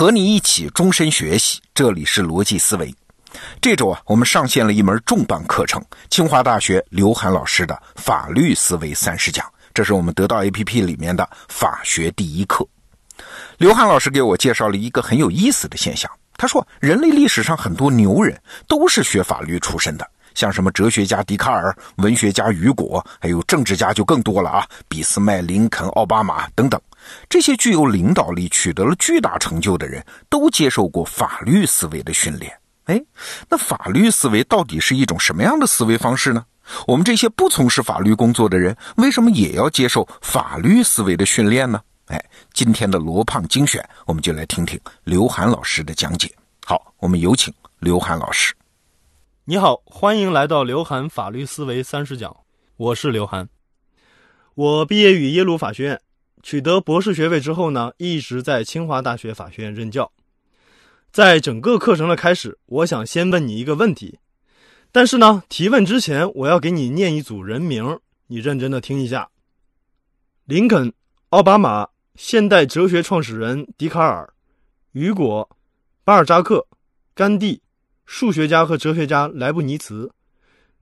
和你一起终身学习，这里是逻辑思维。这周啊，我们上线了一门重磅课程——清华大学刘涵老师的《法律思维三十讲》，这是我们得到 APP 里面的法学第一课。刘涵老师给我介绍了一个很有意思的现象。他说，人类历史上很多牛人都是学法律出身的，像什么哲学家笛卡尔、文学家雨果，还有政治家就更多了啊，俾斯麦、林肯、奥巴马等等。这些具有领导力、取得了巨大成就的人都接受过法律思维的训练。哎，那法律思维到底是一种什么样的思维方式呢？我们这些不从事法律工作的人，为什么也要接受法律思维的训练呢？哎，今天的罗胖精选，我们就来听听刘涵老师的讲解。好，我们有请刘涵老师。你好，欢迎来到刘涵法律思维三十讲，我是刘涵。我毕业于耶鲁法学院，取得博士学位之后呢，一直在清华大学法学院任教。在整个课程的开始，我想先问你一个问题，但是呢，提问之前，我要给你念一组人名，你认真的听一下：林肯、奥巴马。现代哲学创始人笛卡尔、雨果、巴尔扎克、甘地，数学家和哲学家莱布尼茨、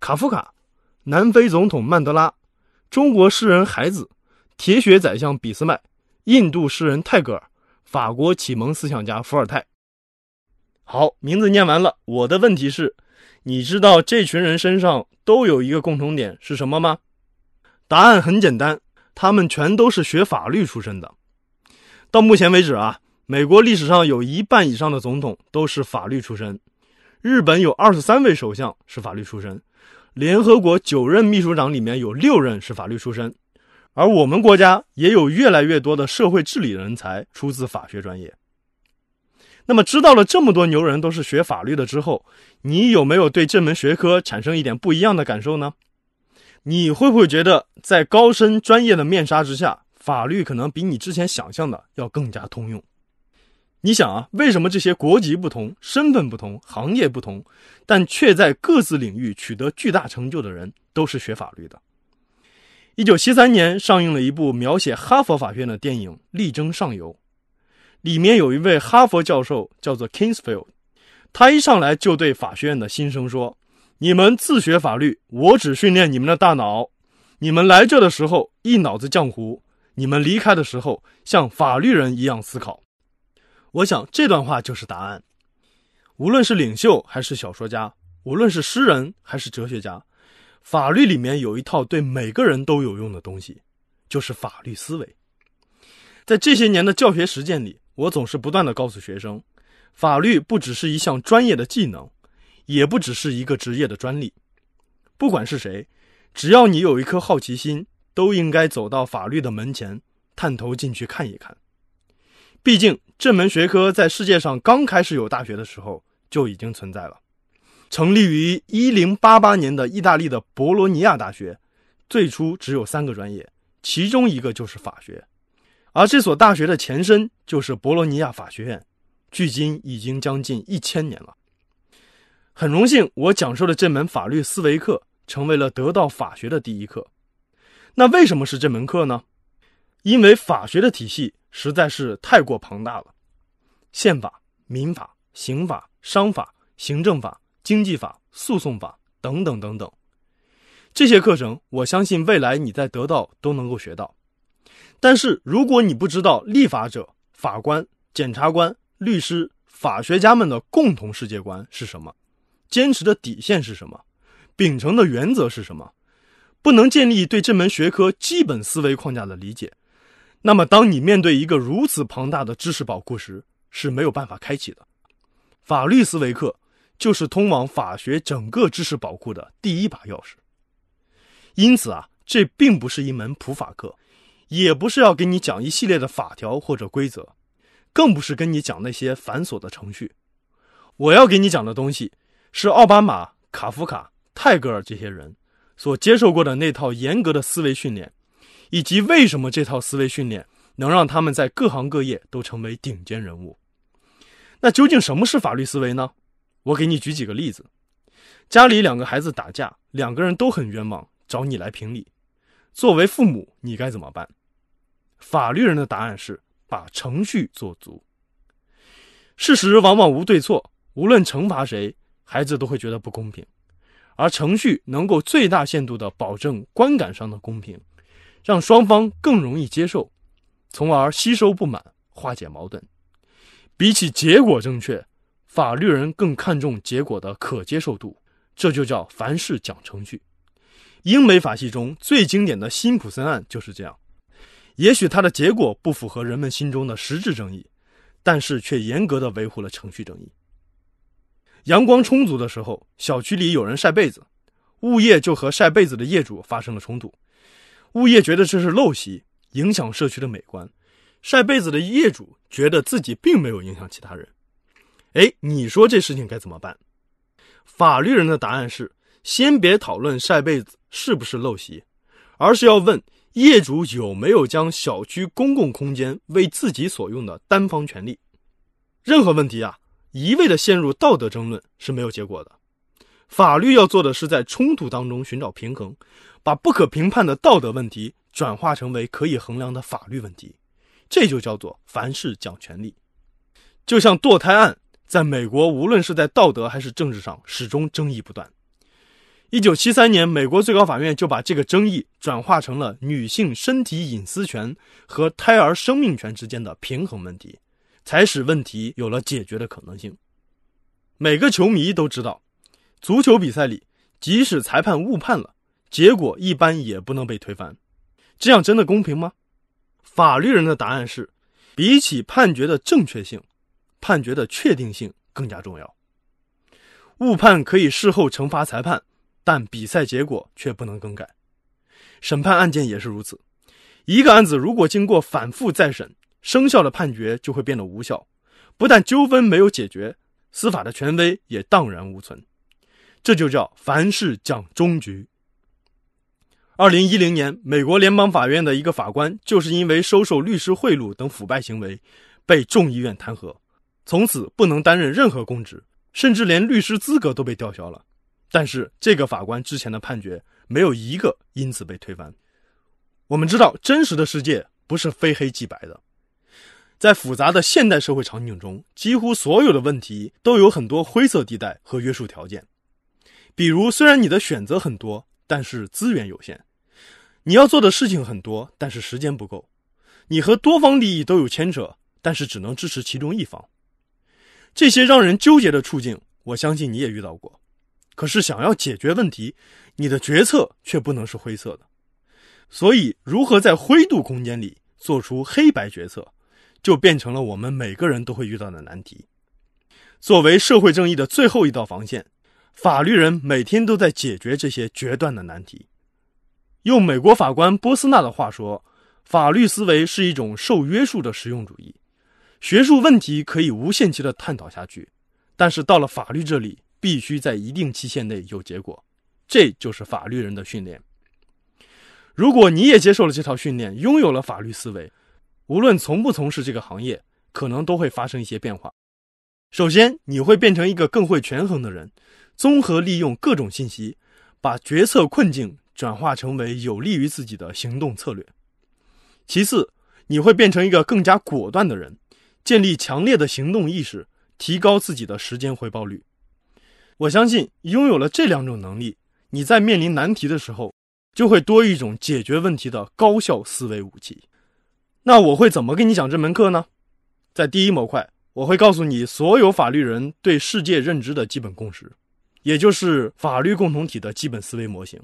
卡夫卡、南非总统曼德拉、中国诗人海子、铁血宰相俾斯麦、印度诗人泰戈尔、法国启蒙思想家伏尔泰。好，名字念完了。我的问题是，你知道这群人身上都有一个共同点是什么吗？答案很简单，他们全都是学法律出身的。到目前为止啊，美国历史上有一半以上的总统都是法律出身，日本有二十三位首相是法律出身，联合国九任秘书长里面有六任是法律出身，而我们国家也有越来越多的社会治理人才出自法学专业。那么，知道了这么多牛人都是学法律的之后，你有没有对这门学科产生一点不一样的感受呢？你会不会觉得在高深专业的面纱之下？法律可能比你之前想象的要更加通用。你想啊，为什么这些国籍不同、身份不同、行业不同，但却在各自领域取得巨大成就的人都是学法律的？一九七三年上映了一部描写哈佛法院的电影《力争上游》，里面有一位哈佛教授叫做 Kingsfield，他一上来就对法学院的新生说：“你们自学法律，我只训练你们的大脑。你们来这的时候一脑子浆糊。”你们离开的时候，像法律人一样思考。我想这段话就是答案。无论是领袖还是小说家，无论是诗人还是哲学家，法律里面有一套对每个人都有用的东西，就是法律思维。在这些年的教学实践里，我总是不断的告诉学生，法律不只是一项专业的技能，也不只是一个职业的专利。不管是谁，只要你有一颗好奇心。都应该走到法律的门前，探头进去看一看。毕竟这门学科在世界上刚开始有大学的时候就已经存在了。成立于一零八八年的意大利的博罗尼亚大学，最初只有三个专业，其中一个就是法学。而这所大学的前身就是博罗尼亚法学院，距今已经将近一千年了。很荣幸，我讲授的这门法律思维课成为了得到法学的第一课。那为什么是这门课呢？因为法学的体系实在是太过庞大了，宪法、民法、刑法、商法、行政法、经济法、诉讼法等等等等，这些课程我相信未来你在得到都能够学到。但是如果你不知道立法者、法官、检察官、律师、法学家们的共同世界观是什么，坚持的底线是什么，秉承的原则是什么？不能建立对这门学科基本思维框架的理解，那么当你面对一个如此庞大的知识宝库时，是没有办法开启的。法律思维课就是通往法学整个知识宝库的第一把钥匙。因此啊，这并不是一门普法课，也不是要给你讲一系列的法条或者规则，更不是跟你讲那些繁琐的程序。我要给你讲的东西，是奥巴马、卡夫卡、泰戈尔这些人。所接受过的那套严格的思维训练，以及为什么这套思维训练能让他们在各行各业都成为顶尖人物。那究竟什么是法律思维呢？我给你举几个例子：家里两个孩子打架，两个人都很冤枉，找你来评理。作为父母，你该怎么办？法律人的答案是把程序做足。事实往往无对错，无论惩罚谁，孩子都会觉得不公平。而程序能够最大限度地保证观感上的公平，让双方更容易接受，从而吸收不满，化解矛盾。比起结果正确，法律人更看重结果的可接受度，这就叫凡事讲程序。英美法系中最经典的辛普森案就是这样。也许它的结果不符合人们心中的实质正义，但是却严格的维护了程序正义。阳光充足的时候，小区里有人晒被子，物业就和晒被子的业主发生了冲突。物业觉得这是陋习，影响社区的美观；晒被子的业主觉得自己并没有影响其他人。哎，你说这事情该怎么办？法律人的答案是：先别讨论晒被子是不是陋习，而是要问。业主有没有将小区公共空间为自己所用的单方权利？任何问题啊，一味的陷入道德争论是没有结果的。法律要做的是在冲突当中寻找平衡，把不可评判的道德问题转化成为可以衡量的法律问题，这就叫做凡事讲权利。就像堕胎案，在美国，无论是在道德还是政治上，始终争议不断。一九七三年，美国最高法院就把这个争议转化成了女性身体隐私权和胎儿生命权之间的平衡问题，才使问题有了解决的可能性。每个球迷都知道，足球比赛里，即使裁判误判了，结果一般也不能被推翻。这样真的公平吗？法律人的答案是：比起判决的正确性，判决的确定性更加重要。误判可以事后惩罚裁判。但比赛结果却不能更改，审判案件也是如此。一个案子如果经过反复再审，生效的判决就会变得无效，不但纠纷没有解决，司法的权威也荡然无存。这就叫凡事讲终局。二零一零年，美国联邦法院的一个法官就是因为收受律师贿赂等腐败行为，被众议院弹劾，从此不能担任任何公职，甚至连律师资格都被吊销了。但是这个法官之前的判决没有一个因此被推翻。我们知道，真实的世界不是非黑即白的，在复杂的现代社会场景中，几乎所有的问题都有很多灰色地带和约束条件。比如，虽然你的选择很多，但是资源有限；你要做的事情很多，但是时间不够；你和多方利益都有牵扯，但是只能支持其中一方。这些让人纠结的处境，我相信你也遇到过。可是，想要解决问题，你的决策却不能是灰色的。所以，如何在灰度空间里做出黑白决策，就变成了我们每个人都会遇到的难题。作为社会正义的最后一道防线，法律人每天都在解决这些决断的难题。用美国法官波斯纳的话说：“法律思维是一种受约束的实用主义。学术问题可以无限期的探讨下去，但是到了法律这里。”必须在一定期限内有结果，这就是法律人的训练。如果你也接受了这套训练，拥有了法律思维，无论从不从事这个行业，可能都会发生一些变化。首先，你会变成一个更会权衡的人，综合利用各种信息，把决策困境转化成为有利于自己的行动策略。其次，你会变成一个更加果断的人，建立强烈的行动意识，提高自己的时间回报率。我相信，拥有了这两种能力，你在面临难题的时候，就会多一种解决问题的高效思维武器。那我会怎么跟你讲这门课呢？在第一模块，我会告诉你所有法律人对世界认知的基本共识，也就是法律共同体的基本思维模型。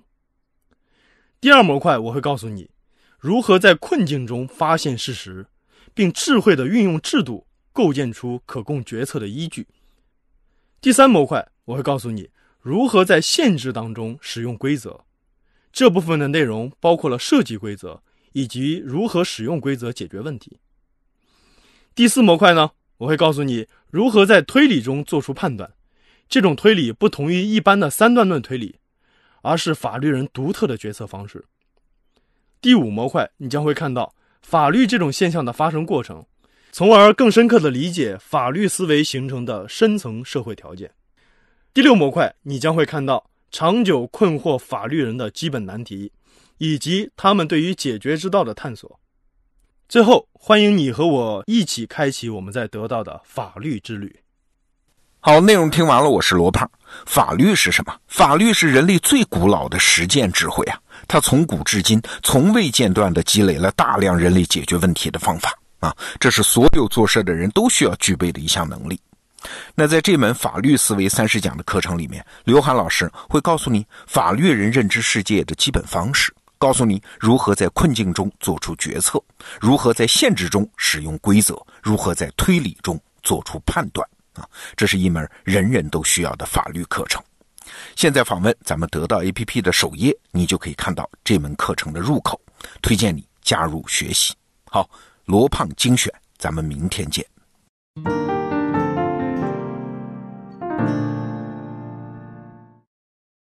第二模块，我会告诉你如何在困境中发现事实，并智慧地运用制度，构建出可供决策的依据。第三模块。我会告诉你如何在限制当中使用规则，这部分的内容包括了设计规则以及如何使用规则解决问题。第四模块呢，我会告诉你如何在推理中做出判断，这种推理不同于一般的三段论推理，而是法律人独特的决策方式。第五模块，你将会看到法律这种现象的发生过程，从而更深刻地理解法律思维形成的深层社会条件。第六模块，你将会看到长久困惑法律人的基本难题，以及他们对于解决之道的探索。最后，欢迎你和我一起开启我们在得到的法律之旅。好，内容听完了，我是罗胖。法律是什么？法律是人类最古老的实践智慧啊！它从古至今从未间断地积累了大量人类解决问题的方法啊！这是所有做事的人都需要具备的一项能力。那在这门法律思维三十讲的课程里面，刘涵老师会告诉你法律人认知世界的基本方式，告诉你如何在困境中做出决策，如何在限制中使用规则，如何在推理中做出判断。啊，这是一门人人都需要的法律课程。现在访问咱们得到 APP 的首页，你就可以看到这门课程的入口。推荐你加入学习。好，罗胖精选，咱们明天见。